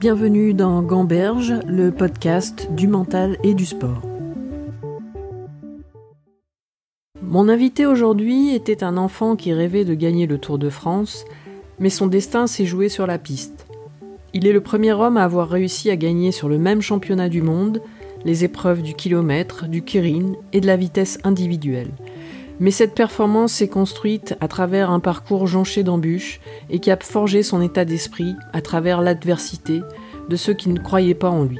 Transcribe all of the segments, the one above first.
Bienvenue dans Gamberge, le podcast du mental et du sport. Mon invité aujourd'hui était un enfant qui rêvait de gagner le Tour de France, mais son destin s'est joué sur la piste. Il est le premier homme à avoir réussi à gagner sur le même championnat du monde les épreuves du kilomètre, du kirin et de la vitesse individuelle. Mais cette performance s'est construite à travers un parcours jonché d'embûches et qui a forgé son état d'esprit à travers l'adversité de ceux qui ne croyaient pas en lui.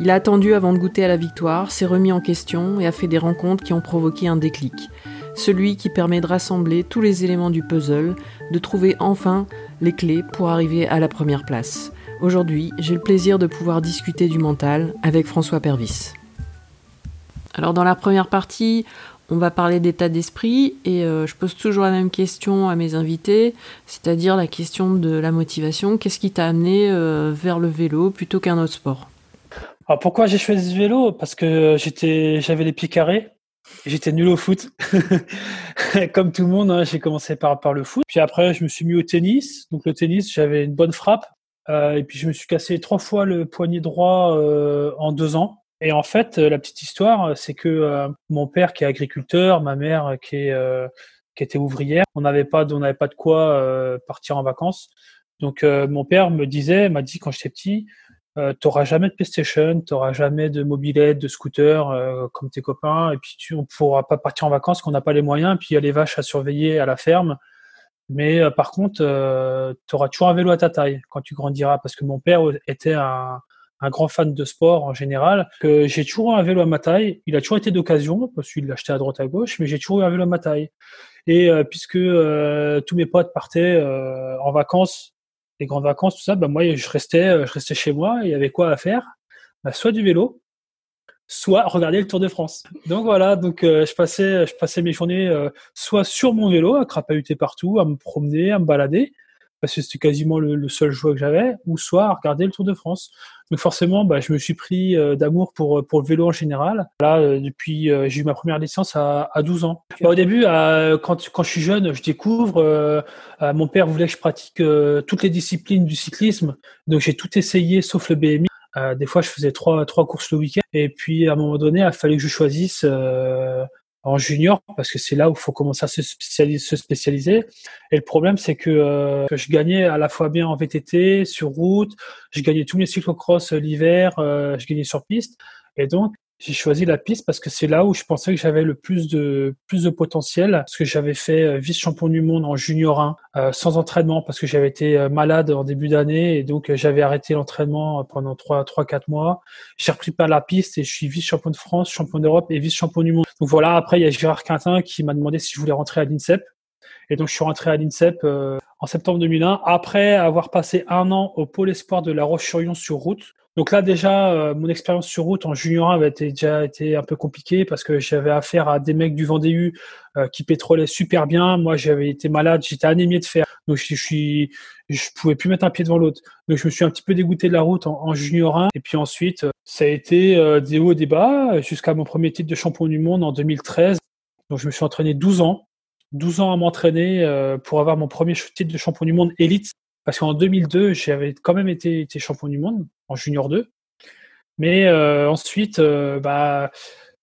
Il a attendu avant de goûter à la victoire, s'est remis en question et a fait des rencontres qui ont provoqué un déclic. Celui qui permet de rassembler tous les éléments du puzzle, de trouver enfin les clés pour arriver à la première place. Aujourd'hui, j'ai le plaisir de pouvoir discuter du mental avec François Pervis. Alors dans la première partie, on va parler d'état d'esprit et euh, je pose toujours la même question à mes invités, c'est-à-dire la question de la motivation. Qu'est-ce qui t'a amené euh, vers le vélo plutôt qu'un autre sport? Alors pourquoi j'ai choisi ce vélo? Parce que j'avais les pieds carrés. J'étais nul au foot, comme tout le monde. Hein, j'ai commencé par, par le foot, puis après je me suis mis au tennis. Donc le tennis, j'avais une bonne frappe, euh, et puis je me suis cassé trois fois le poignet droit en deux ans. Et en fait, euh, la petite histoire, euh, c'est que euh, mon père qui est agriculteur, ma mère qui était ouvrière, on n'avait pas, pas de quoi partir en vacances. Donc mon père me disait, m'a dit quand j'étais petit, t'auras jamais de PlayStation, t'auras jamais de mobilette, de scooter comme tes copains, et puis tu, on pourra pas partir en vacances qu'on n'a pas les moyens, puis il y a les vaches à surveiller à la ferme. Mais par contre, tu auras toujours un vélo à ta taille quand tu grandiras, parce que mon père était un, un grand fan de sport en général, que j'ai toujours un vélo à ma taille. Il a toujours été d'occasion, parce qu'il l'a acheté à droite à gauche, mais j'ai toujours eu un vélo à ma taille. Et euh, puisque euh, tous mes potes partaient euh, en vacances, les grandes vacances, tout ça, bah, moi je restais, je restais chez moi. Et il y avait quoi à faire? Bah, Soit du vélo, soit regarder le Tour de France. Donc voilà, donc je passais, je passais mes journées soit sur mon vélo à crapahuter partout, à me promener, à me balader, parce que c'était quasiment le, seul choix que j'avais, ou soit regarder le Tour de France. Donc forcément, bah, je me suis pris euh, d'amour pour pour le vélo en général. Là, euh, depuis, euh, j'ai eu ma première licence à, à 12 ans. Bah, au début, quand je suis jeune, je découvre. mon père voulait que je pratique toutes les disciplines du cyclisme, donc j'ai tout essayé sauf le BMI. des fois, je faisais trois courses le week-end. Et puis, à un moment donné, il a fallu que je choisisse en junior parce que c'est là où faut commencer à se spécialiser. Et le problème, c'est que, euh, je gagnais à la fois bien en VTT, sur route, je gagnais tous mes cyclocross l'hiver, euh, je gagnais sur piste. Et donc, j'ai choisi la piste parce que c'est là où je pensais que j'avais le plus de plus de potentiel parce que j'avais fait euh, vice champion du monde en junior 1 euh, sans entraînement parce que j'avais été euh, malade en début d'année et donc j'avais arrêté l'entraînement pendant 3 3 4 mois. J'ai repris pas la piste et je suis vice champion de France, champion d'Europe et vice champion du monde. Donc voilà, après il y a Gérard Quintin qui m'a demandé si je voulais rentrer à l'INSEP et donc je suis rentré à l'INSEP en septembre 2001 après avoir passé un an au pôle espoir de La Roche-sur-Yon sur route donc là déjà, euh, mon expérience sur route en junior 1 avait déjà été un peu compliquée parce que j'avais affaire à des mecs du Vendée euh, qui pétrolaient super bien. Moi, j'avais été malade, j'étais anémié de fer, donc je, suis, je pouvais plus mettre un pied devant l'autre. Donc je me suis un petit peu dégoûté de la route en, junior 1. Et puis ensuite, euh, ça a été des hauts et des bas jusqu'à mon premier titre de champion du monde en 2013. Donc je me suis entraîné 12 ans. 12 ans à m'entraîner pour avoir mon premier titre de champion du monde élite parce qu'en 2002, j'avais quand même été, champion du monde en junior 2. Mais euh, ensuite, euh, bah,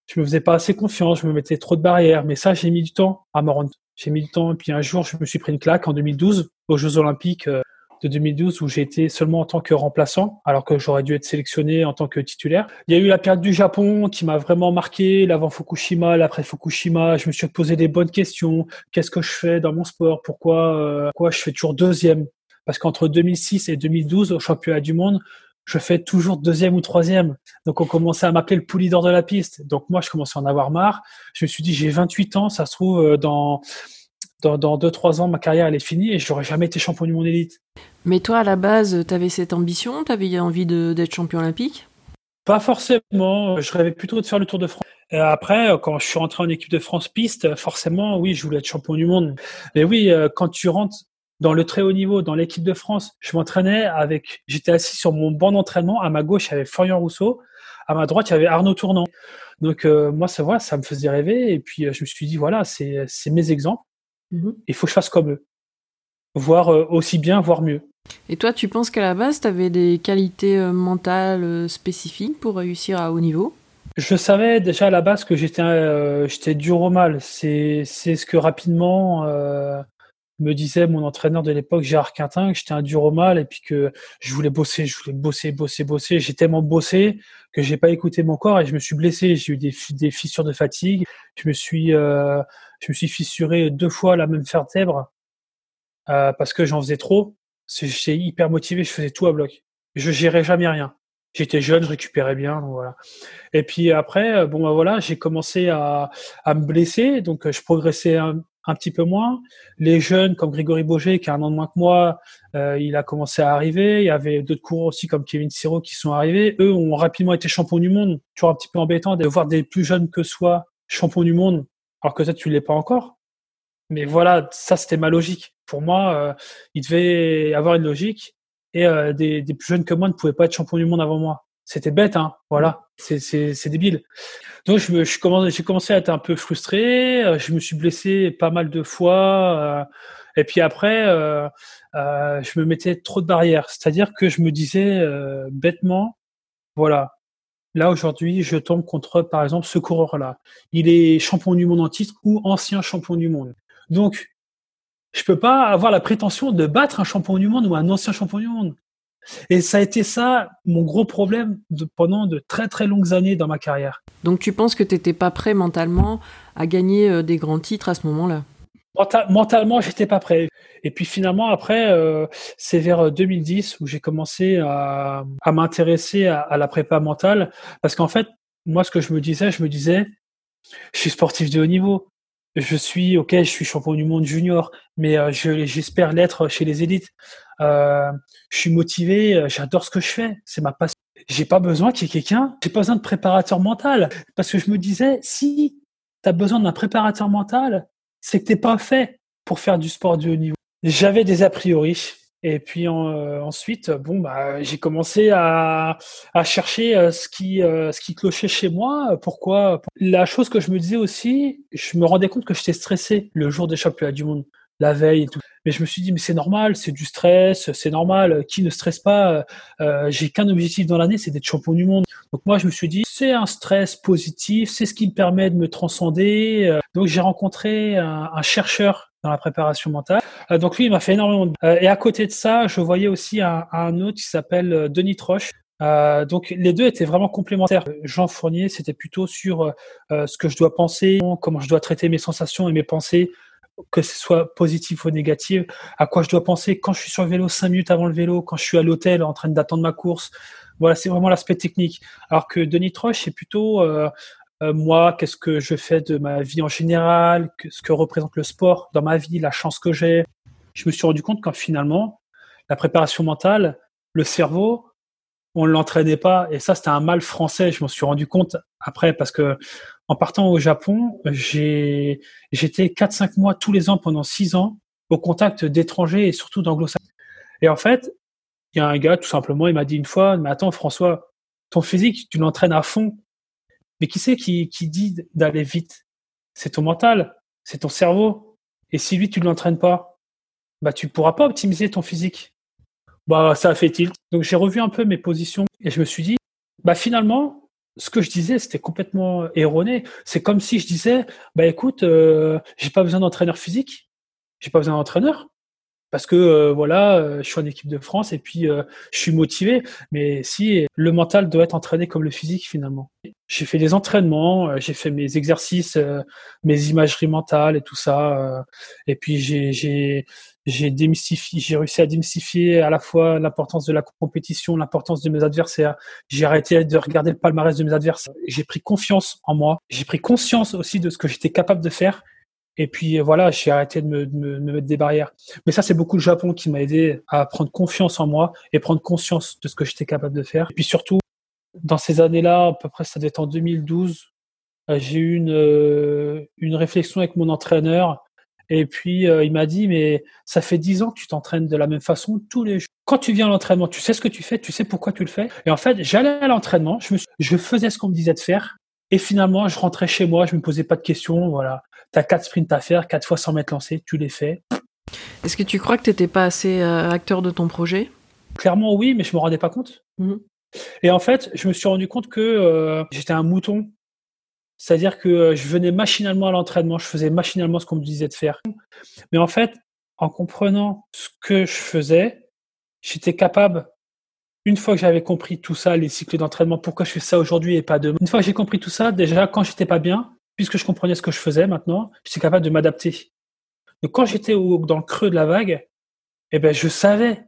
je me faisais pas assez confiance, je me mettais trop de barrières. Mais ça, j'ai mis du temps à me rendre. J'ai mis du temps. Et puis un jour, je me suis pris une claque en 2012 aux Jeux Olympiques euh, de 2012 où j'ai été seulement en tant que remplaçant, alors que j'aurais dû être sélectionné en tant que titulaire. Il y a eu la période du Japon qui m'a vraiment marqué, l'avant Fukushima, l'après Fukushima. Je me suis posé des bonnes questions. Qu'est-ce que je fais dans mon sport? Pourquoi, pourquoi je fais toujours deuxième? Parce qu'entre 2006 et 2012, au championnat du monde, je fais toujours deuxième ou troisième. Donc on commençait à m'appeler le poulidor de la piste. Donc moi, je commençais à en avoir marre. Je me suis dit, j'ai 28 ans, ça se trouve, euh, dans dans, dans 2-3 ans, ma carrière, elle est finie et je n'aurais jamais été champion du monde élite. Mais toi, à la base, tu avais cette ambition? Tu avais envie d'être champion olympique? Pas forcément. Je rêvais plutôt de faire le Tour de France. Et après, quand je suis rentré en équipe de France piste, forcément, oui, je voulais être champion du monde. Mais oui, euh, quand tu rentres dans le très haut niveau, dans l'équipe de France, je m'entraînais avec, j'étais assis sur mon banc d'entraînement. À ma gauche, il y avait Florian Rousseau. À ma droite, il y avait Arnaud Tournant. Donc, euh, moi, ça, voilà, ça me faisait rêver. Et puis, euh, je me suis dit, voilà, c'est, c'est mes exemples. Mhm. Il faut que je fasse comme eux. Voir euh, aussi bien, voire mieux. Et toi, tu penses qu'à la base, tu avais des qualités euh, mentales euh, spécifiques pour réussir à haut niveau? Je savais déjà à la base que j'étais euh, j'étais dur au mal. C'est ce que rapidement me disait mon entraîneur de l'époque, Gérard Quintin, que j'étais un dur au mal et puis que je voulais bosser, je voulais bosser, bosser, bosser. J'ai tellement bossé que j'ai pas écouté mon corps et je me suis blessé. J'ai eu des, fissures de fatigue. Je me suis, je me suis fissuré deux fois la même vertèbre parce que j'en faisais trop. J'étais hyper motivé, je faisais tout à bloc. Je gérais jamais rien. J'étais jeune, je récupérais bien, donc voilà. Et puis après, euh, bon bah voilà, j'ai commencé à, à, me blesser, donc euh, je progressais un, un, petit peu moins. Les jeunes comme Grégory Boger, qui a un an de moins que moi, euh, il a commencé à arriver. Il y avait d'autres coureurs aussi comme Kevin Siro qui sont arrivés. Eux ont rapidement été champions du monde. Toujours un petit peu embêtant de voir des plus jeunes que soi champions du monde, alors que ça tu l'es pas encore. Mais voilà, ça c'était ma logique. Pour moi, euh, il devait avoir une logique et euh, des, des, plus jeunes que moi ne pouvaient pas être champion du monde avant moi. C'était bête, hein. Voilà, c'est débile. Donc je, j'ai commencé à être un peu frustré. Euh, je me suis blessé pas mal de fois. et puis après, euh, je me mettais trop de barrières. C'est-à-dire que je me disais bêtement, voilà, Là aujourd'hui, je tombe contre, par exemple, ce coureur-là. Il est champion du monde en titre ou ancien champion du monde. Donc, je peux pas avoir la prétention de battre un champion du monde ou un ancien champion du monde. Et ça a été ça mon gros problème pendant de très très longues années dans ma carrière. Donc tu penses que tu n'étais pas prêt mentalement à gagner euh, des grands titres à ce moment-là? Mentalement, j'étais pas prêt. Et puis finalement, après, euh, c'est vers 2010 où j'ai commencé à, m'intéresser à, à, la prépa mentale. Parce qu'en fait, moi, ce que je me disais, je me disais, je suis sportif de haut niveau je suis ok, je suis champion du monde junior, mais euh, j'espère l'être chez les élites. Euh, je suis motivé, euh, j'adore ce que je fais, c'est ma passion. J'ai pas besoin qu'il y ait quelqu'un, j'ai pas besoin de préparateur mental, parce que je me disais, si tu as besoin d'un préparateur mental, c'est que t'es pas fait pour faire du sport de haut niveau. J'avais des a priori, et puis euh, ensuite, bon, bah, j'ai commencé à, chercher ce qui, ce qui clochait chez moi. Pourquoi? La chose que je me disais aussi, je me rendais compte que j'étais stressé le jour des championnats du monde, la veille et tout. Mais je me suis dit, mais c'est normal, c'est du stress, c'est normal. Qui ne stresse pas J'ai qu'un objectif dans l'année, c'est d'être champion du monde. Donc moi, je me suis dit, c'est un stress positif, c'est ce qui me permet de me transcender. Donc j'ai rencontré un, un chercheur dans la préparation mentale. Euh, donc lui, il m'a fait énormément de... Euh, et à côté de ça, je voyais aussi un, un autre qui s'appelle euh, Denis Troche. Euh, donc les deux étaient vraiment complémentaires. Jean Fournier, c'était plutôt sur ce que je dois penser, comment je dois traiter mes sensations et mes pensées, que ce soit positif ou négatif, à quoi je dois penser quand je suis sur le vélo cinq minutes avant le vélo, quand je suis à l'hôtel en train d'attendre ma course. Voilà, c'est vraiment l'aspect technique. Alors que Denis Troche, c'est plutôt euh, moi, qu'est-ce que je fais de ma vie en général, ce que représente le sport dans ma vie, la chance que j'ai. Je me suis rendu compte qu'en finalement, la préparation mentale, le cerveau, on ne l'entraînait pas. Et ça, c'était un mal français. Je m'en suis rendu compte après parce que en partant au Japon, j'ai, j'étais 4-5 mois tous les ans pendant 6 ans au contact d'étrangers et surtout d'anglo-saxons. Et en fait, il y a un gars, tout simplement, il m'a dit une fois, mais attends, François, ton physique, tu l'entraînes à fond. Mais qui c'est qui, qui dit d'aller vite? C'est ton mental, c'est ton cerveau. Et si lui, tu ne l'entraînes pas, bah, tu pourras pas optimiser ton physique. Bah, ça a fait tilt. Donc, j'ai revu un peu mes positions et je me suis dit, bah, finalement, ce que je disais, c'était complètement erroné. C'est comme si je disais, bah, écoute, euh, j'ai pas besoin d'entraîneur physique. J'ai pas besoin d'entraîneur parce que euh, voilà, euh, je suis en équipe de France et puis euh, je suis motivé. Mais si le mental doit être entraîné comme le physique finalement. J'ai fait des entraînements, j'ai fait mes exercices, mes imageries mentales et tout ça. et puis j'ai j'ai démystifié, j'ai réussi à démystifier à la fois l'importance de la compétition, l'importance de mes adversaires. J'ai arrêté de regarder le palmarès de mes adversaires. J'ai pris confiance en moi. J'ai pris conscience aussi de ce que j'étais capable de faire et puis voilà, j'ai arrêté de me, me, mettre des barrières. Mais ça, c'est beaucoup le Japon qui m'a aidé à prendre confiance en moi et prendre conscience de ce que j'étais capable de faire. Et puis surtout, dans ces années-là, à peu près ça devait être en 2012, euh, j'ai eu une, euh, une réflexion avec mon entraîneur. Et puis euh, il m'a dit, mais ça fait dix ans que tu t'entraînes de la même façon tous les jours. Quand tu viens à l'entraînement, tu sais ce que tu fais, tu sais pourquoi tu le fais. Et en fait, j'allais à l'entraînement, je, me je faisais ce qu'on me disait de faire. Et finalement, je rentrais chez moi, je me posais pas de questions, voilà. T'as quatre sprints à faire, quatre fois 100 mètres lancés, tu les fais. Est-ce que tu crois que t'étais pas assez euh, acteur de ton projet? Clairement, oui, mais je me rendais pas compte. Mmh. Et en fait, je me suis rendu compte que euh, j'étais un mouton. C'est-à-dire que euh, je venais machinalement à l'entraînement, je faisais machinalement ce qu'on me disait de faire. Mais en fait, en comprenant ce que je faisais, j'étais capable, une fois que j'avais compris tout ça, les cycles d'entraînement, pourquoi je fais ça aujourd'hui et pas demain, une fois que j'ai compris tout ça, déjà, quand j'étais pas bien, puisque je comprenais ce que je faisais maintenant, j'étais capable de m'adapter. Donc quand j'étais dans le creux de la vague, eh ben, je savais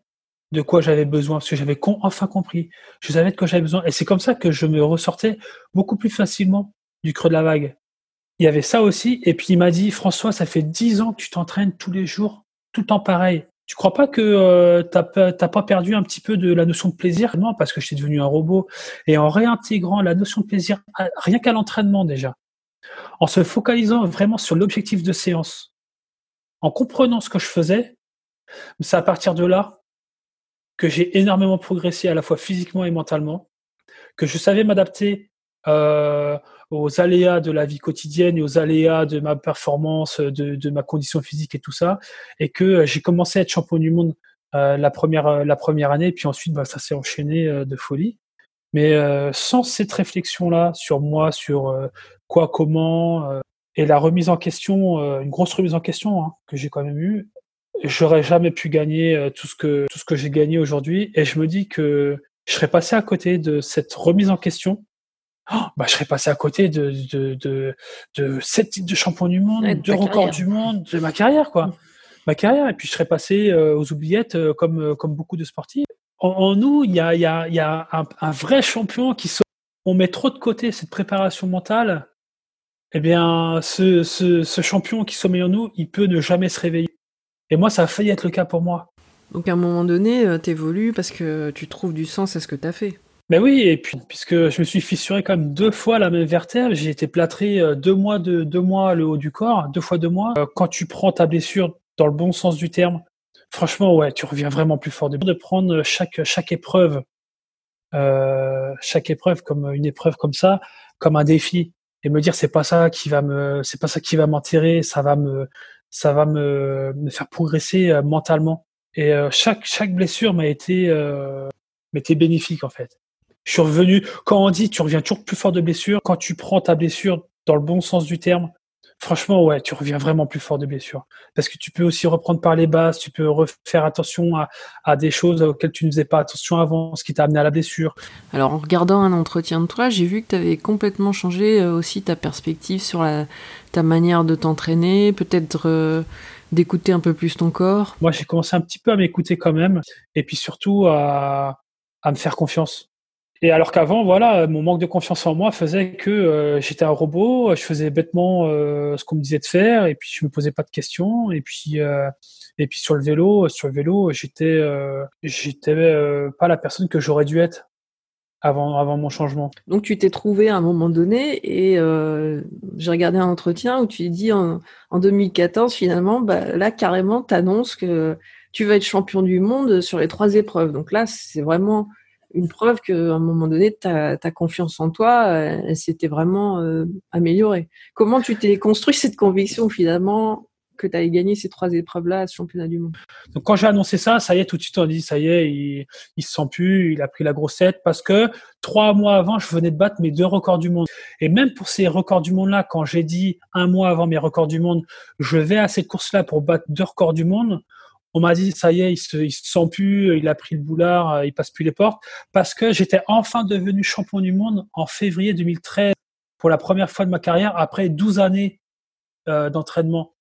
de quoi j'avais besoin, parce que j'avais enfin compris. Je savais de quoi j'avais besoin. Et c'est comme ça que je me ressortais beaucoup plus facilement du creux de la vague. Il y avait ça aussi. Et puis il m'a dit, François, ça fait dix ans que tu t'entraînes tous les jours, tout le temps pareil. Tu crois pas que euh, t'as pas perdu un petit peu de la notion de plaisir? Non, parce que je suis devenu un robot. Et en réintégrant la notion de plaisir, rien qu'à l'entraînement déjà, en se focalisant vraiment sur l'objectif de séance, en comprenant ce que je faisais, c'est à partir de là que j'ai énormément progressé à la fois physiquement et mentalement, que je savais m'adapter euh, aux aléas de la vie quotidienne et aux aléas de ma performance, de, ma condition physique et tout ça, et que j'ai commencé à être champion du monde euh, la première la première année, puis ensuite bah, ça s'est enchaîné euh, de folie. Mais sans cette réflexion-là sur moi, sur quoi, comment, et la remise en question, une grosse remise en question hein, que j'ai quand même eue, j'aurais jamais pu gagner euh, tout ce que tout ce que j'ai gagné aujourd'hui et je me dis que je serais passé à côté de cette remise en question oh, bah, je serais passé à côté de, de, de, de sept titres de champion du monde, de deux records du monde, de ma carrière, quoi. Mm. Ma carrière. Et puis, je serais passé euh, aux oubliettes euh, comme, comme beaucoup de sportifs. En, nous, il y a, y a, y a un, un, vrai champion qui On met trop de côté cette préparation mentale. Eh bien, ce, ce, ce champion qui sommeille en nous, il peut ne jamais se réveiller. Et moi, ça a failli être le cas pour moi. Donc à un moment donné, euh, tu évolues parce que tu trouves du sens à ce que tu as fait. Ben oui, et puis puisque je me suis fissuré quand même deux fois la même vertèbre, j'ai été plâtré euh, deux mois de deux mois le haut du corps, deux fois deux mois. Euh, quand tu prends ta blessure dans le bon sens du terme, franchement ouais, tu reviens vraiment plus fort. De prendre chaque chaque épreuve, chaque épreuve comme une épreuve comme ça, comme un défi, et me dire c'est pas ça qui va me, c'est pas ça qui va m'enterrer, ça va me, ça va me, faire progresser euh, mentalement. Et euh, chaque chaque blessure m'a été euh, été bénéfique en fait. Je suis revenu. Quand on dit tu reviens toujours plus fort de blessure, quand tu prends ta blessure dans le bon sens du terme, franchement, ouais, tu reviens vraiment plus fort de blessure. Parce que tu peux aussi reprendre par les bases, tu peux faire attention à, à des choses auxquelles tu ne faisais pas attention avant, ce qui t'a amené à la blessure. Alors, en regardant un entretien de toi, j'ai vu que tu avais complètement changé euh, aussi ta perspective sur la, ta manière de t'entraîner, peut-être euh, d'écouter un peu plus ton corps. Moi, j'ai commencé un petit peu à m'écouter quand même, et puis surtout à, à me faire confiance. Et alors qu'avant, voilà, mon manque de confiance en moi faisait que euh, j'étais un robot, je faisais bêtement euh, ce qu'on me disait de faire, et puis je me posais pas de questions. Et puis, euh, et puis sur le vélo, sur le vélo, j'étais, j'étais pas la personne que j'aurais dû être avant, avant mon changement. Donc tu t'es trouvé à un moment donné, et j'ai regardé un entretien où tu dis en, en 2014 finalement, bah, là carrément, t'annonces que tu vas être champion du monde sur les trois épreuves. Donc là, c'est vraiment une preuve qu'à un moment donné, ta, confiance en toi, euh, elle, s'était vraiment euh, améliorée. Comment tu t'es construit cette conviction finalement que tu allais gagner ces trois épreuves-là à ce championnat du monde? Donc quand j'ai annoncé ça, ça y est, tout de suite on dit, ça y est, il, il se sent plus, il a pris la grosse tête parce que trois mois avant, je venais de battre mes deux records du monde. Et même pour ces records du monde-là, quand j'ai dit un mois avant mes records du monde, je vais à cette course-là pour battre deux records du monde, on m'a dit ça y est, il se, se sent plus, il a pris le boulard, euh, il passe plus les portes, parce que j'étais enfin devenu champion du monde en février 2013 pour la première fois de ma carrière après 12 années euh, d'entraînement.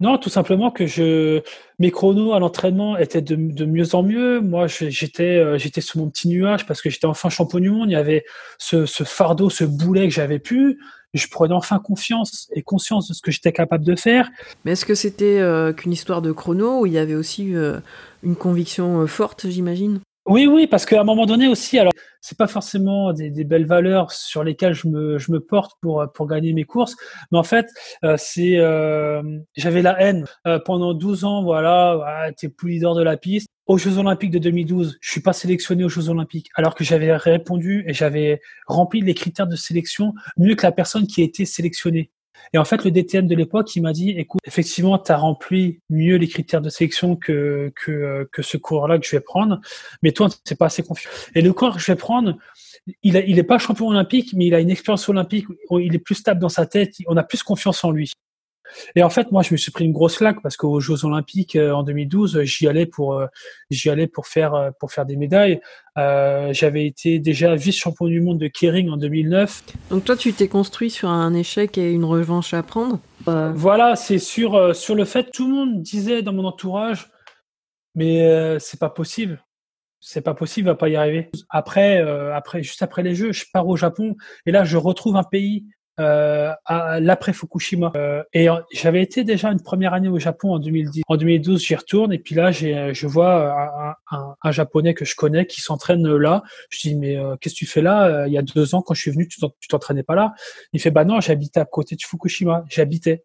Non, tout simplement que je mes chronos à l'entraînement étaient de, mieux en mieux. Moi, j'étais euh, j'étais sous mon petit nuage parce que j'étais enfin champion du monde. Il y avait ce, ce fardeau, ce boulet que j'avais pu je prenais enfin confiance et conscience de ce que j'étais capable de faire. Mais est-ce que c'était euh, qu'une histoire de chrono ou il y avait aussi euh, une conviction euh, forte, j'imagine? Oui, oui, parce qu'à un moment donné aussi, alors c'est pas forcément des, belles valeurs sur lesquelles je me, je me porte pour pour gagner mes courses, mais en fait, c'est j'avais la haine. Pendant 12 ans, voilà, t'es plus leader de la piste aux Jeux Olympiques de 2012, je suis pas sélectionné aux Jeux Olympiques, alors que j'avais répondu et j'avais rempli les critères de sélection mieux que la personne qui a été sélectionnée. Et en fait, le DTN de l'époque, il m'a dit, écoute, effectivement, tu as rempli mieux les critères de sélection que, que, que ce coureur-là que je vais prendre, mais toi, c'est pas assez confiant. Et le coureur que je vais prendre, il, a, il est pas champion olympique, mais il a une expérience olympique, il est plus stable dans sa tête, on a plus confiance en lui. Et en fait, moi, je me suis pris une grosse claque parce qu'aux Jeux Olympiques euh, en 2012, j'y allais pour, euh, j'y allais pour faire, euh, pour faire des médailles. Euh, J'avais été déjà vice-champion du monde de Kering en 2009. Donc toi, tu t'es construit sur un échec et une revanche à prendre? Voilà, c'est sur sur le fait tout le monde disait dans mon entourage, mais c'est pas possible c'est pas possible, va pas y arriver. Après, après, juste après les Jeux, je pars au Japon et là, je retrouve un pays euh, à l'après Fukushima. Euh, et j'avais été déjà une première année au Japon en 2010. En 2012, j'y retourne et puis là, j'ai, je vois un, un, un, japonais que je connais qui s'entraîne là. Je dis mais euh, qu'est-ce que tu fais là? Euh, Il y a deux ans, quand je suis venu, tu t'entraînais pas là? Il fait bah non, j'habitais à côté de Fukushima. J'habitais.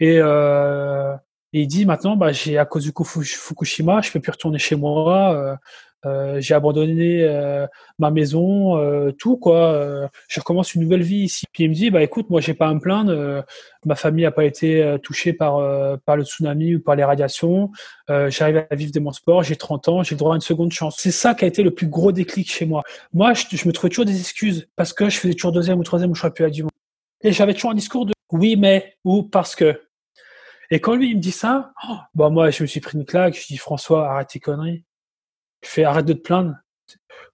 Et, euh, et il dit maintenant, bah j'ai à cause du Fukushima, je peux plus retourner chez moi. Euh, j'ai abandonné euh, ma maison, euh, tout quoi. je recommence une nouvelle vie ici. Puis il me dit bah écoute, moi j'ai pas à me plaindre. ma famille a pas été touchée par par le tsunami ou par les radiations. J'arrive à vivre de mon sport. J'ai 30 ans, j'ai droit à une seconde chance. C'est ça qui a été le plus gros déclic chez moi. Moi, je, je me trouvais toujours des excuses parce que je faisais toujours deuxième ou troisième au championnat du monde. Et j'avais toujours un discours de oui mais ou parce que. Et quand lui il me dit ça, oh, bah moi je me suis pris une claque. Je dis François arrête tes conneries je fais arrête de te plaindre.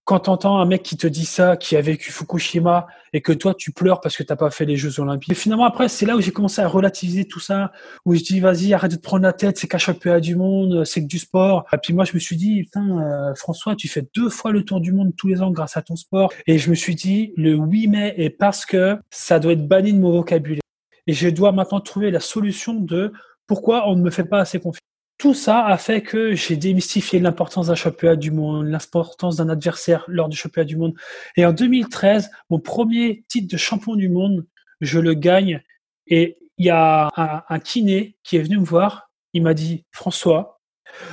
Quand t'entends un mec qui te dit ça, qui a vécu Fukushima, et que toi tu pleures parce que t'as pas fait les Jeux Olympiques. Et finalement après, c'est là où j'ai commencé à relativiser tout ça, où je dis vas-y arrête de te prendre la tête, c'est qu'un championnat du monde, c'est que du sport. Et puis moi je me suis dit putain euh, François, tu fais deux fois le tour du monde tous les ans grâce à ton sport. Et je me suis dit le 8 mai est parce que ça doit être banni de mon vocabulaire. Et je dois maintenant trouver la solution de pourquoi on ne me fait pas assez confiance tout ça a fait que j'ai démystifié l'importance d'un championnat du monde, l'importance d'un adversaire lors du championnat du monde. Et en 2013, mon premier titre de champion du monde, je le gagne. Et il y a un, kiné qui est venu me voir. Il m'a dit, François,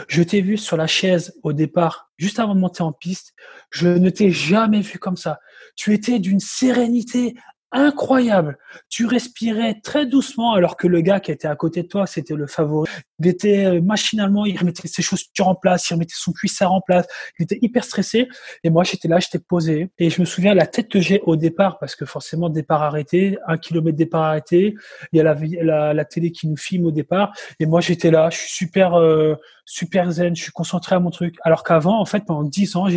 je t'ai vu sur la chaise au départ, juste avant de monter en piste. Je ne t'ai jamais vu comme ça. Tu étais d'une sérénité incroyable. Tu respirais très doucement alors que le gars qui était à côté de toi, c'était le favori. Il était euh, machinalement, il remettait ses chaussures en place, il remettait son cuissard en place. Il était hyper stressé. Et moi, j'étais là, j'étais posé. Et je me souviens la tête que j'ai au départ, parce que forcément, départ arrêté, un kilomètre départ arrêté. Il y a la, la, la télé qui nous filme au départ. Et moi, j'étais là, je suis super, euh, super zen, je suis concentré à mon truc. Alors qu'avant, en fait, pendant dix ans,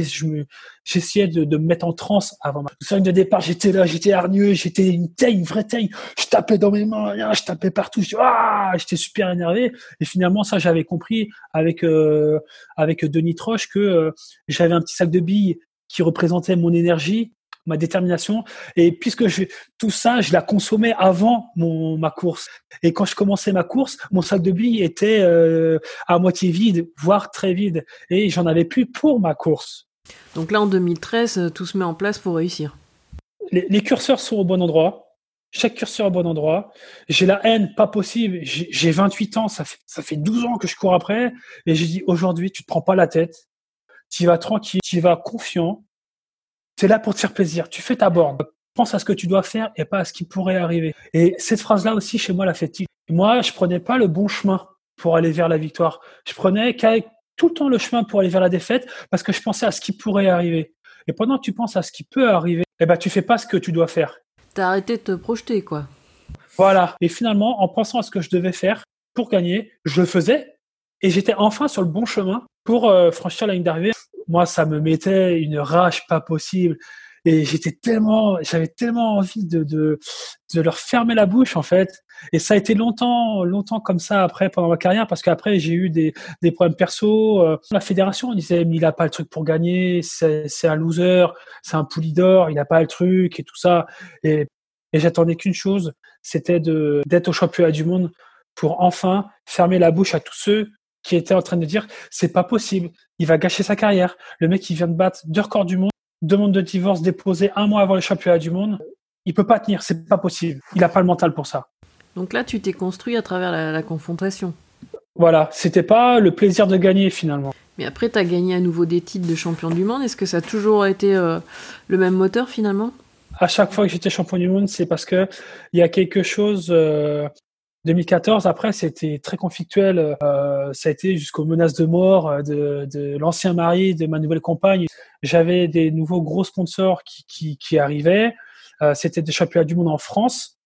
j'essayais de, de me mettre en transe avant ma scène de départ. J'étais là, j'étais hargneux, j'étais une taille, une vraie taille. Je tapais dans mes mains, je tapais partout. Ah, j'étais super énervé. Finalement, ça, j'avais compris avec euh, avec Denis Troche que euh, j'avais un petit sac de billes qui représentait mon énergie ma détermination. Et puisque je, tout ça, je la consommais avant mon, ma course. Et quand je commençais ma course, mon sac de billes était euh, à moitié vide, voire très vide. Et j'en avais plus pour ma course. Donc là, en 2013, tout se met en place pour réussir. Les, les curseurs sont au bon endroit. Chaque curseur au bon endroit. J'ai la haine, pas possible. J'ai 28 ans, ça fait, ça fait 12 ans que je cours après. Et j'ai dit, aujourd'hui, tu te prends pas la tête. Tu vas tranquille, tu vas confiant c'est là pour te faire plaisir. Tu fais ta borne. Pense à ce que tu dois faire et pas à ce qui pourrait arriver. Et cette phrase-là aussi, chez moi, la fait Moi, je prenais pas le bon chemin pour aller vers la victoire. Je prenais tout le temps le chemin pour aller vers la défaite parce que je pensais à ce qui pourrait arriver. Et pendant que tu penses à ce qui peut arriver, eh ben, tu fais pas ce que tu dois faire. T'as arrêté de te projeter, quoi. Voilà. Et finalement, en pensant à ce que je devais faire pour gagner, je le faisais et j'étais enfin sur le bon chemin pour euh, franchir la ligne d'arrivée moi, ça me mettait une rage pas possible. Et j'étais tellement, j'avais tellement envie de, de, de leur fermer la bouche, en fait. Et ça a été longtemps, longtemps comme ça après, pendant ma carrière, parce qu'après, j'ai eu des, des problèmes perso. Euh, la fédération, on disait, mais il a pas le truc pour gagner, c'est un loser, c'est un pouli d'or, il a pas le truc et tout ça. Et, et j'attendais qu'une chose, c'était de, d'être au championnat du monde pour enfin fermer la bouche à tous ceux qui était en train de dire c'est pas possible, il va gâcher sa carrière. Le mec qui vient de battre deux records du monde, demande de divorce déposé un mois avant le championnat du monde, il peut pas tenir, c'est pas possible. Il a pas le mental pour ça. Donc là, tu t'es construit à travers la, confrontation. Voilà, c'était pas le plaisir de gagner finalement. Mais après, tu as gagné à nouveau des titres de champion du monde. Est-ce que ça a toujours été euh, le même moteur finalement? À chaque fois que j'étais champion du monde, c'est parce que il y a quelque chose. 2014, après, c'était très conflictuel. ça a été jusqu'aux menaces de mort de, de l'ancien mari de ma nouvelle compagne. J'avais des nouveaux gros sponsors qui, qui, qui arrivaient. c'était des championnats du monde en France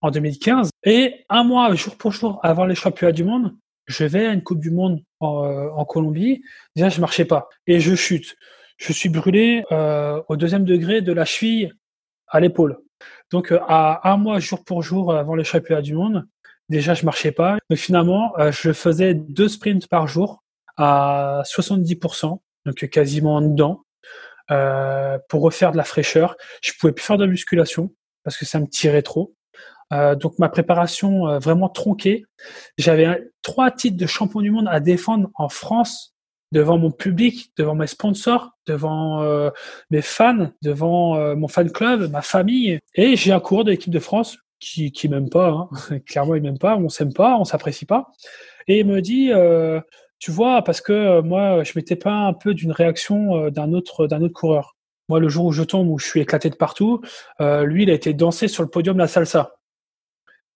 en 2015. Et un mois, jour pour jour, avant les championnats du monde, je vais à une Coupe du Monde en, en Colombie. Déjà, je marchais pas et je chute. Je suis brûlé euh, au deuxième degré de la cheville à l'épaule. Donc, euh, à un mois, jour pour jour, avant les championnats du monde, déjà, je marchais pas. Finalement, euh, je faisais deux sprints par jour à 70%, donc quasiment en dedans, euh, pour refaire de la fraîcheur. Je pouvais plus faire de musculation parce que ça me tirait trop. Euh, donc ma préparation euh, vraiment tronquée. J'avais trois titres de champion du monde à défendre en France devant mon public, devant mes sponsors, devant euh, mes fans, devant mon fan club, ma famille. Et j'ai un coureur de l'équipe de France qui qui m'aime pas, hein. clairement il m'aime pas, on s'aime pas, on s'apprécie pas. Et il me dit, tu vois, parce que moi je m'étais pas un peu d'une réaction d'un autre d'un autre coureur. Moi, le jour où je tombe, où je suis éclaté de partout, lui, il a été dansé sur le podium la salsa.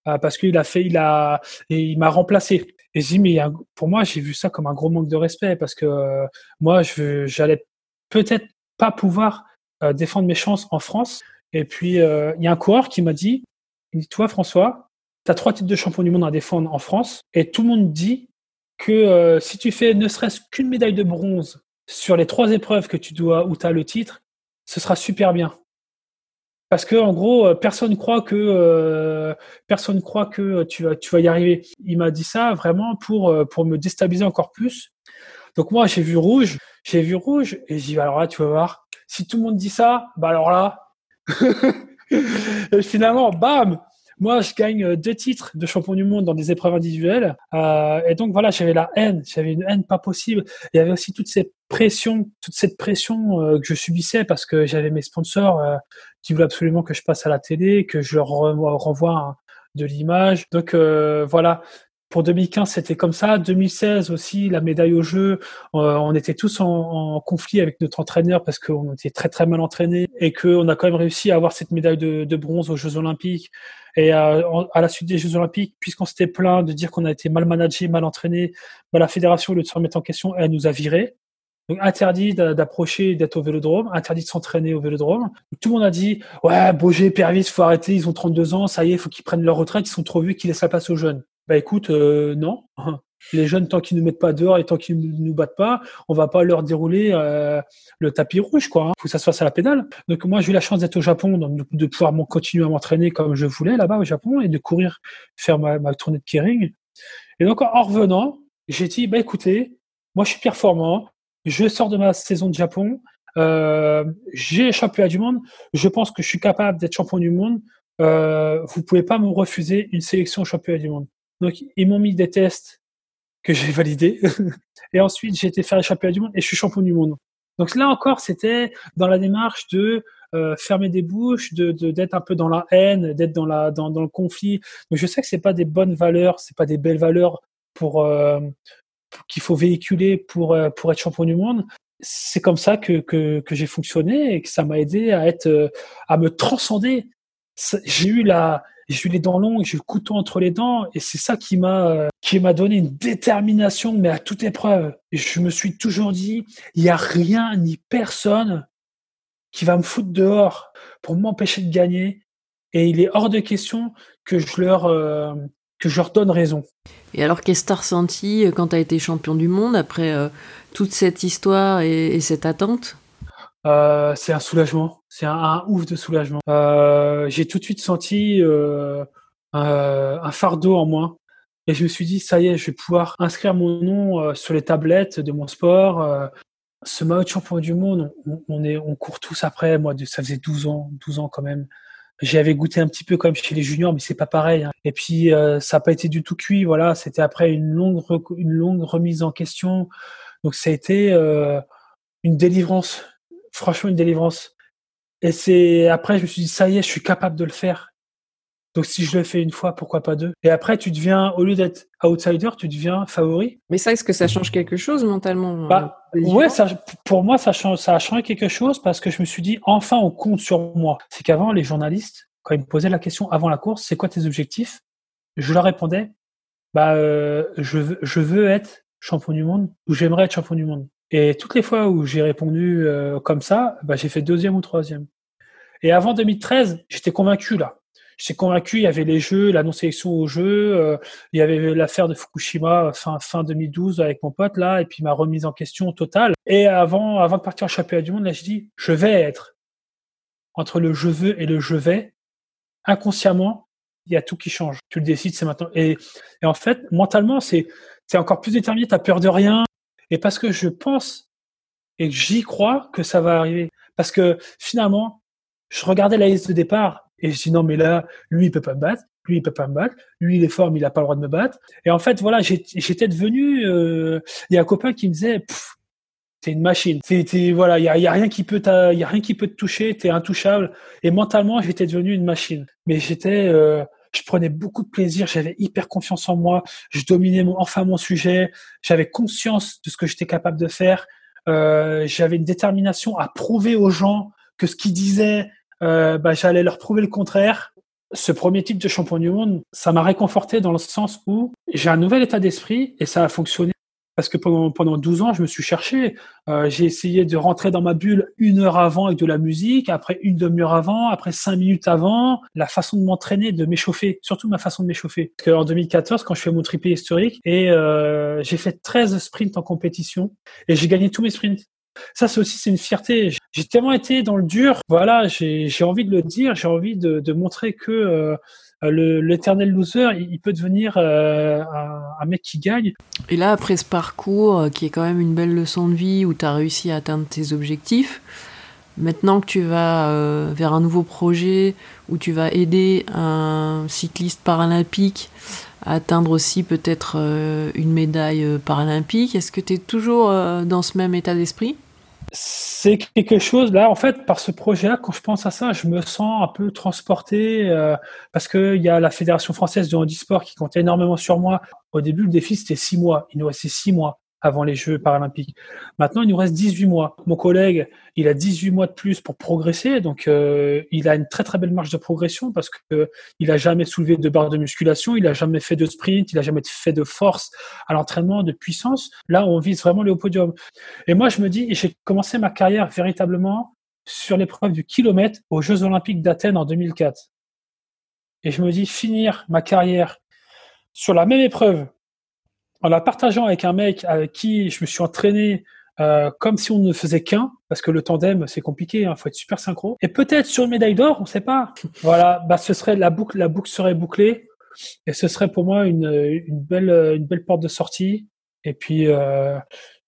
Euh, parce qu'il a fait, il a, et il m'a remplacé. Et j'ai mais pour moi, j'ai vu ça comme un gros manque de respect parce que euh, moi, j'allais peut-être pas pouvoir euh, défendre mes chances en France. Et puis, il y a un coureur qui m'a dit, il dit, toi, François, tu as trois titres de champion du monde à défendre en France et tout le monde dit que si tu fais ne serait-ce qu'une médaille de bronze sur les trois épreuves que tu dois, où tu as le titre, ce sera super bien parce que en gros euh, personne croit que euh, personne croit que tu vas y arriver. Il m'a dit ça vraiment pour euh, pour me déstabiliser encore plus. Donc moi j'ai vu rouge, j'ai vu rouge et j'ai dit alors là tu vas voir si tout le monde dit ça, bah alors là et finalement bam moi, je gagne euh, deux titres de champion du monde dans des épreuves individuelles. Euh, et donc, voilà, j'avais la haine. J'avais une haine pas possible. Il y avait aussi toute cette pression, toute cette pression que je subissais parce que j'avais mes sponsors euh, qui voulaient absolument que je passe à la télé, que je leur renvoie de l'image. Donc, voilà. Pour 2015, c'était comme ça. 2016 aussi, la médaille au jeu. on était tous en, conflit avec notre entraîneur parce qu'on était très très mal entraînés et qu'on a quand même réussi à avoir cette médaille de, bronze aux Jeux Olympiques. Et euh, à la suite des Jeux Olympiques, puisqu'on s'était plaint de dire qu'on a été mal managé, mal entraîné, bah, la fédération, au lieu de se remettre en question, elle nous a virés. Donc interdit d'approcher, d'être au vélodrome, interdit de s'entraîner au vélodrome. Tout le monde a dit ouais, Boger, Pervis, faut arrêter, ils ont 32 ans, ça y est, faut qu'ils prennent leur retraite, ils sont trop vieux, qu'ils laissent la place aux jeunes. Bah écoute, euh, non. Les jeunes, tant qu'ils nous mettent pas dehors et tant qu'ils ne nous battent pas, on va pas leur dérouler euh, le tapis rouge, quoi. Hein. Faut que ça se fasse à la pédale. Donc moi, j'ai eu la chance d'être au Japon, de pouvoir continuer à m'entraîner comme je voulais là-bas au Japon et de courir, faire ma, ma tournée de kering. Et donc en revenant, j'ai dit, bah écoutez, moi je suis performant, je sors de ma saison de Japon, euh, j'ai championnat du monde, je pense que je suis capable d'être champion du monde. Euh, vous pouvez pas me refuser une sélection au championnat du monde. Donc ils m'ont mis des tests que j'ai validé. et ensuite, j'ai été faire les championnats du monde et je suis champion du monde. Donc là encore, c'était dans la démarche de euh, fermer des bouches, de d'être un peu dans la haine, d'être dans la dans, dans le conflit. Donc je sais que c'est pas des bonnes valeurs, c'est pas des belles valeurs pour, euh, qu'il faut véhiculer pour euh, pour être champion du monde. C'est comme ça que que, que j'ai fonctionné et que ça m'a aidé à être euh, à me transcender. J'ai eu la j'ai eu les dents longues, j'ai le couteau entre les dents, et c'est ça qui m'a euh, qui m'a donné une détermination, mais à toute épreuve. Et je me suis toujours dit, il n'y a rien ni personne qui va me foutre dehors pour m'empêcher de gagner, et il est hors de question que je leur euh, que je donne raison. Et alors, qu'est-ce que tu as ressenti euh, quand tu as été champion du monde après toute cette histoire et cette attente? Euh, c'est un soulagement, c'est un, ouf de soulagement. Euh, j'ai tout de suite senti euh, un fardeau en moi. Et je me suis dit, ça y est, je vais pouvoir inscrire mon nom sur les tablettes de mon sport. Ce maillot de champion du monde, on, est, on court tous après. Moi, ça faisait 12 ans, 12 ans quand même. J'y avais goûté un petit peu comme chez les juniors, mais c'est pas pareil. Hein. Et puis, ça n'a pas été du tout cuit. Voilà, c'était après une longue, une longue remise en question. Donc, ça a été une délivrance franchement une délivrance. Et c'est après, je me suis dit, ça y est, je suis capable de le faire. Donc si je le fais une fois, pourquoi pas deux? Et après, tu deviens, au lieu d'être outsider, tu deviens favori. Mais ça, est-ce que ça change quelque chose mentalement bah, euh, Ouais, ça, pour moi, ça, change, ça a changé quelque chose parce que je me suis dit, enfin, on compte sur moi. C'est qu'avant, les journalistes, quand ils me posaient la question avant la course, c'est quoi tes objectifs? Je leur répondais, bah, euh, je, veux, je veux être champion du monde ou j'aimerais être champion du monde. Et toutes les fois où j'ai répondu euh, comme ça, bah, j'ai fait deuxième ou troisième. Et avant 2013, j'étais convaincu là. J'étais convaincu, il y avait les jeux, la non-sélection aux jeux, euh, il y avait l'affaire de Fukushima fin, fin 2012 avec mon pote là, et puis ma remise en question totale. Et avant, avant de partir en championnat du monde, là, je dis, je vais être. Entre le je veux et le je vais, inconsciemment, il y a tout qui change. Tu le décides, c'est maintenant. Et, et en fait, mentalement, c'est c'est encore plus déterminé. T'as peur de rien. Et parce que je pense et j'y crois que ça va arriver. Parce que finalement, je regardais la liste de départ et je dis non, mais là, lui, il peut pas me battre. Lui, il peut pas me battre. Lui, il est fort, mais il a pas le droit de me battre. Et en fait, voilà, j'étais devenu. Euh, il y a un copain qui me disait, t'es une machine. T'es, voilà, il y a, rien qui peut, y a rien qui peut te toucher. T'es intouchable. Et mentalement, j'étais devenu une machine. Mais j'étais, euh, je prenais beaucoup de plaisir. J'avais hyper confiance en moi. Je dominais mon, enfin mon sujet. J'avais conscience de ce que j'étais capable de faire. Euh, j'avais une détermination à prouver aux gens que ce qu'ils disaient euh, bah, j'allais leur prouver le contraire. Ce premier titre de champion du monde, ça m'a réconforté dans le sens où j'ai un nouvel état d'esprit et ça a fonctionné parce que pendant, pendant 12 ans, je me suis cherché. Euh, j'ai essayé de rentrer dans ma bulle une heure avant avec de la musique, après une demi-heure avant, après cinq minutes avant. La façon de m'entraîner, de m'échauffer, surtout ma façon de m'échauffer. Parce qu'en 2014, quand je fais mon triplé historique, et euh, j'ai fait 13 sprints en compétition, et j'ai gagné tous mes sprints. Ça, c'est aussi c'est une fierté. J'ai tellement été dans le dur. Voilà, j'ai envie de le dire. J'ai envie de, montrer que euh, l'éternel loser, il, peut devenir euh, un, un, mec qui gagne. Et là, après ce parcours, euh, qui est quand même une belle leçon de vie, où tu as réussi à atteindre tes objectifs, maintenant que tu vas euh, vers un nouveau projet, où tu vas aider un cycliste paralympique à atteindre aussi peut-être euh, une médaille euh, paralympique, est-ce que tu es toujours dans ce même état d'esprit? C'est quelque chose là en fait par ce projet-là quand je pense à ça je me sens un peu transporté parce que il y a la fédération française de handisport qui compte énormément sur moi. Au début le défi c'était six mois. Il nous restait six mois avant les Jeux paralympiques. Maintenant, il nous reste 18 mois. Mon collègue, il a 18 mois de plus pour progresser, donc euh, il a une très très belle marge de progression parce que euh, il a jamais soulevé de barre de musculation, il a jamais fait de sprint, il a jamais fait de force à l'entraînement, de puissance. Là, on vise vraiment les hauts podiums. Et moi, je me dis, j'ai commencé ma carrière véritablement sur l'épreuve du kilomètre aux Jeux Olympiques d'Athènes en 2004. Et je me dis, finir ma carrière sur la même épreuve en la partageant avec un mec avec qui je me suis entraîné euh, comme si on ne faisait qu'un, parce que le tandem c'est compliqué, il hein, faut être super synchro. Et peut-être sur une médaille d'or, on ne sait pas. Voilà, bah ce serait la boucle, la boucle serait bouclée, et ce serait pour moi une, belle, une belle porte de sortie. Et puis, euh,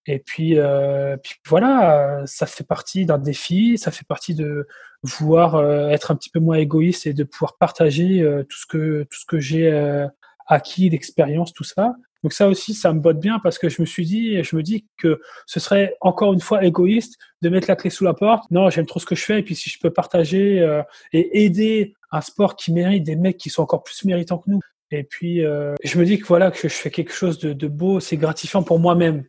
et puis, euh, puis voilà, ça fait partie d'un défi, ça fait partie de vouloir être un petit peu moins égoïste et de pouvoir partager tout ce que tout ce que j'ai acquis, l'expérience, tout ça. Donc ça aussi, ça me botte bien parce que je me suis dit, je me dis que ce serait encore une fois égoïste de mettre la clé sous la porte. Non, j'aime trop ce que je fais et puis si je peux partager euh, et aider un sport qui mérite des mecs qui sont encore plus méritants que nous. Et puis euh, je me dis que voilà que je fais quelque chose de, beau, c'est gratifiant pour moi-même.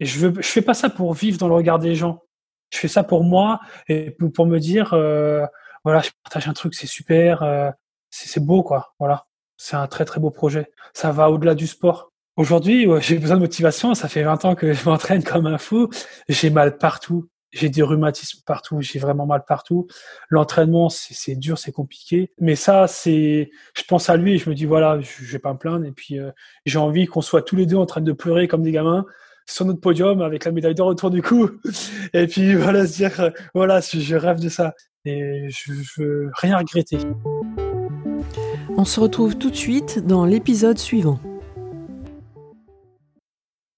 Et je veux, je fais pas ça pour vivre dans le regard des gens. Je fais ça pour moi et pour me dire, euh, voilà, je partage un truc, c'est super, c'est beau quoi. Voilà. C'est un très très beau projet. Ça va au-delà du sport. Aujourd'hui, j'ai besoin de motivation. Ça fait 20 ans que je m'entraîne comme un fou. J'ai mal partout. J'ai des rhumatismes partout. J'ai vraiment mal partout. L'entraînement, c'est dur, c'est compliqué. Mais ça, c'est, je pense à lui et je me dis voilà, je, vais pas me plaindre. Et puis euh, j'ai envie qu'on soit tous les deux en train de pleurer comme des gamins sur notre podium avec la médaille d'or autour du cou. Et puis voilà, se dire euh, voilà, je rêve de ça et je, je veux rien regretter. On se retrouve tout de suite dans l'épisode suivant.